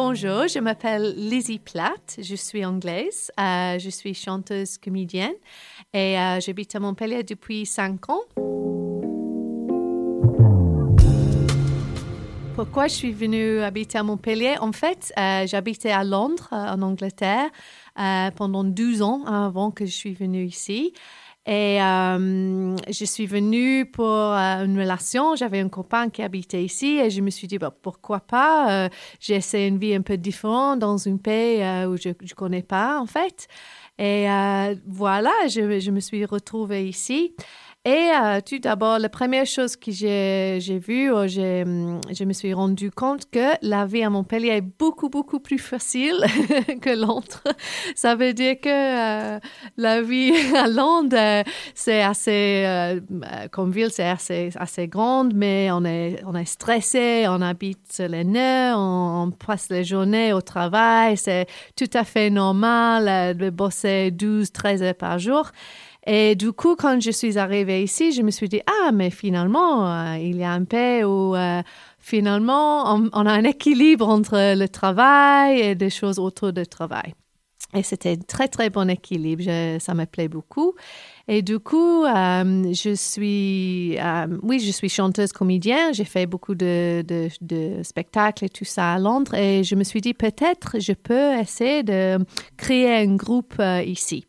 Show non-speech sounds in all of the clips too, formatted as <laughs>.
Bonjour, je m'appelle Lizzie Platt, je suis anglaise, euh, je suis chanteuse comédienne et euh, j'habite à Montpellier depuis 5 ans. Pourquoi je suis venue habiter à Montpellier? En fait, euh, j'habitais à Londres, en Angleterre, pendant 12 ans avant que je suis venue ici. Et euh, je suis venue pour euh, une relation. J'avais un copain qui habitait ici et je me suis dit, bah, pourquoi pas? Euh, j'ai essayé une vie un peu différente dans un pays où je ne connais pas, en fait. Et voilà, je, je, me suis retrouvée ici. Et euh, tout d'abord, la première chose que j'ai vue, euh, je me suis rendu compte que la vie à Montpellier est beaucoup, beaucoup plus facile <laughs> que Londres. Ça veut dire que euh, la vie à Londres, c'est assez, comme ville, c'est assez, grande, mais on est, on est stressé, on habite les nœuds, on, passe les journées au travail, c'est tout à fait normal de bosser 12, 13 heures par jour. Et du coup, quand je suis arrivée ici, je me suis dit, ah, mais finalement, euh, il y a un peu où euh, finalement, on, a un équilibre entre le travail et des choses autour du travail. Et c'était un très, très bon équilibre. ça me plaît beaucoup. Et du coup, euh, je suis, oui, je suis chanteuse comédienne. J'ai fait beaucoup de, de, spectacles et tout ça à Londres. Et je me suis dit, peut-être je peux essayer de créer un groupe ici.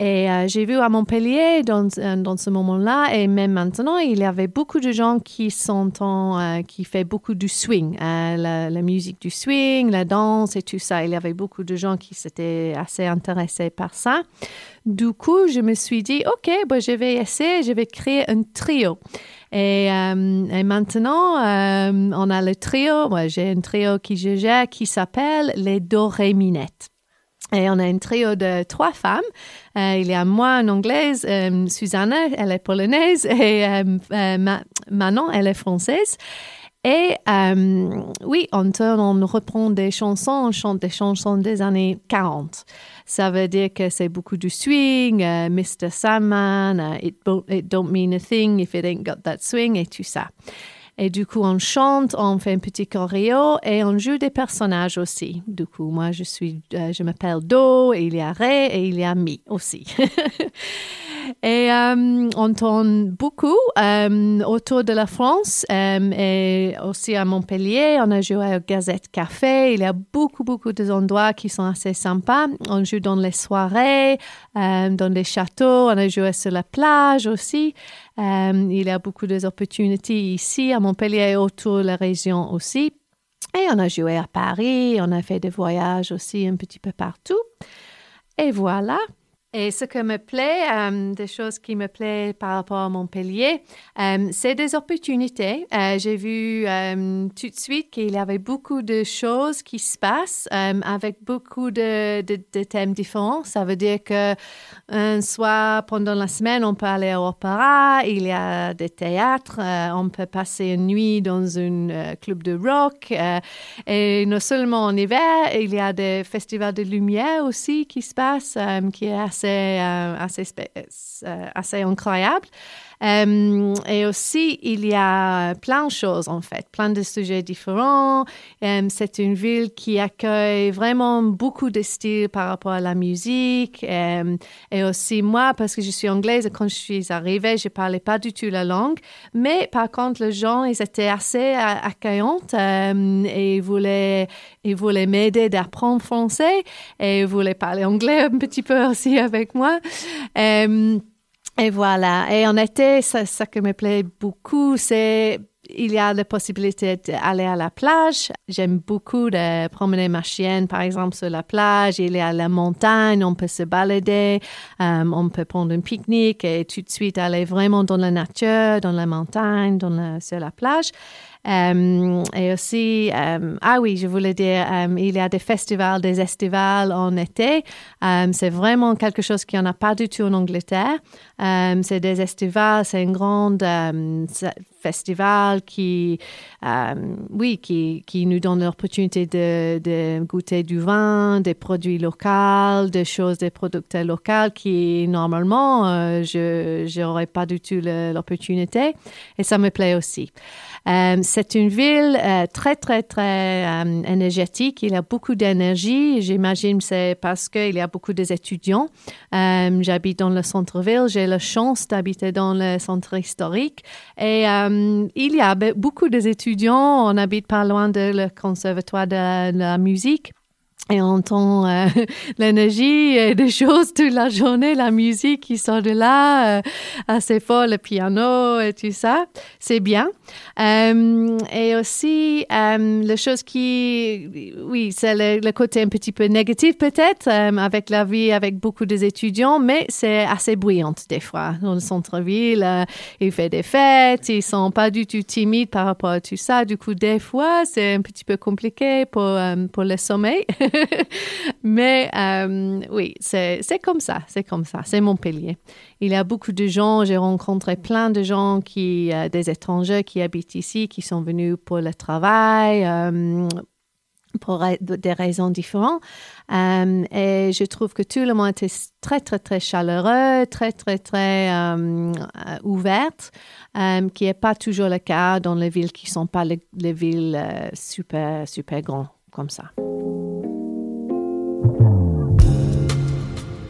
Et euh, j'ai vu à Montpellier dans, euh, dans ce moment-là, et même maintenant, il y avait beaucoup de gens qui euh, qui fait beaucoup du swing, la, musique du swing, la danse et tout ça. Il y avait beaucoup de gens qui s'étaient assez intéressés par ça. Du coup, je me suis dit, OK, bon, je vais essayer, je vais créer un trio. Et, et maintenant, on a le trio, moi j'ai un trio qui je gère qui s'appelle les Doréminettes. Et on a un trio de trois femmes. Euh, il y a moi, une anglaise, euh, Susanna, elle est polonaise, et euh, Manon, elle est française. Et oui, on, on reprend des chansons, on chante des chansons des années 40. Ça veut dire que c'est beaucoup du swing, Mr. Sandman, it, it don't mean a thing if it ain't got that swing et tout ça. Et du coup, on chante, on fait un petit choréo et on joue des personnages aussi. Du coup, moi, je suis, euh, je m'appelle Do, et il y a Ré et il y a Mi aussi. <laughs> Et euh, on tourne beaucoup euh, autour de la France et aussi à Montpellier. On a joué au Gazette Café. Il y a beaucoup, beaucoup d'endroits qui sont assez sympas. On joue dans les soirées, dans les châteaux. On a joué sur la plage aussi. Euh, il y a beaucoup d'opportunités ici à Montpellier et autour de la région aussi. Et on a joué à Paris, on a fait des voyages aussi un petit peu partout. Et voilà. Et ce qui me plaît, euh, des choses qui me plaisent par rapport à Montpellier, euh, c'est des opportunités. Euh, j'ai vu tout de suite qu'il y avait beaucoup de choses qui se passent avec beaucoup de, thèmes différents. Ça veut dire que soit pendant la semaine, on peut aller au opéra, il y a des théâtres, on peut passer une nuit dans un club de rock. et non seulement en hiver, il y a des festivals de lumière aussi qui se passent, qui est assez assez, euh, euh, assez, incroyable. Euh, et aussi, il y a plein de choses, en fait, plein de sujets différents. c'est une ville qui accueille vraiment beaucoup de styles par rapport à la musique. et aussi, moi, parce que je suis anglaise, quand je suis arrivée, je ne parlais pas du tout la langue. Mais par contre, les gens, ils étaient assez accueillants et ils voulaient, ils voulaient m'aider d'apprendre français et ils voulaient parler anglais un petit peu aussi avec moi. Et voilà. Et en été, ça, ça que me plaît beaucoup, c'est il y a la possibilité d'aller à la plage. J'aime beaucoup de promener ma chienne, par exemple, sur la plage. Il y a la montagne, on peut se balader, euh, on peut prendre un pique-nique et tout de suite aller vraiment dans la nature, dans la montagne, dans sur la plage. Euh, et aussi, euh, ah oui, je voulais dire, il y a des festivals, des estivales en été. c'est vraiment quelque chose qu'il n'y en a pas du tout en Angleterre. c'est des estivales, c'est un grand festival qui, oui, qui, qui nous donne l'opportunité de, goûter du vin, des produits locaux, des choses, des producteurs locaux qui, normalement, je n'aurais pas du tout l'opportunité. Et ça me plaît aussi. Euh, c'est une ville euh, très, très, très euh, énergétique. Il y a beaucoup d'énergie. J'imagine c'est parce qu'il y a beaucoup d'étudiants. J'habite dans le centre-ville. J'ai la chance d'habiter dans le centre historique. Et il y a beaucoup d'étudiants. On habite pas loin de le conservatoire de la musique et on entend euh, <laughs> l'énergie et des choses toute la journée, la musique qui sort de là, euh, assez fort, le piano et tout ça, c'est bien. Euh, et aussi, la chose qui, oui, c'est le, côté un petit peu négatif peut-être, avec la vie, avec beaucoup d'étudiants, mais c'est assez bruyante des fois. Dans le centre-ville, il fait des fêtes, ils sont pas du tout timides par rapport à tout ça. Du coup, des fois, c'est un petit peu compliqué pour, pour le sommeil. <laughs> <laughs> Mais euh, oui, c'est comme ça, c'est comme ça, c'est Montpellier. Il y a beaucoup de gens, j'ai rencontré plein de gens, qui, euh, des étrangers qui habitent ici, qui sont venus pour le travail. Euh, pour des raisons différentes. et je trouve que tout le monde était très, très, très chaleureux, très, très, très ouverte, qui n'est pas toujours le cas dans les villes qui ne sont pas les, les villes super, super grandes comme ça.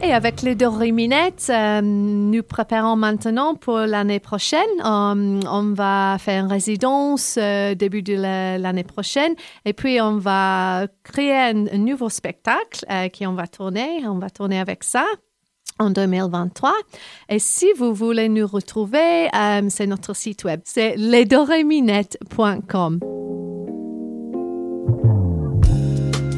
Et avec les deux riminettes, euh, nous préparons maintenant pour l'année prochaine. Euh, on va faire une résidence euh, début de l'année prochaine et puis on va créer un, nouveau spectacle qui on va tourner. On va tourner avec ça en 2023. Et si vous voulez nous retrouver, c'est notre site web, c'est lesdoreminettes.com.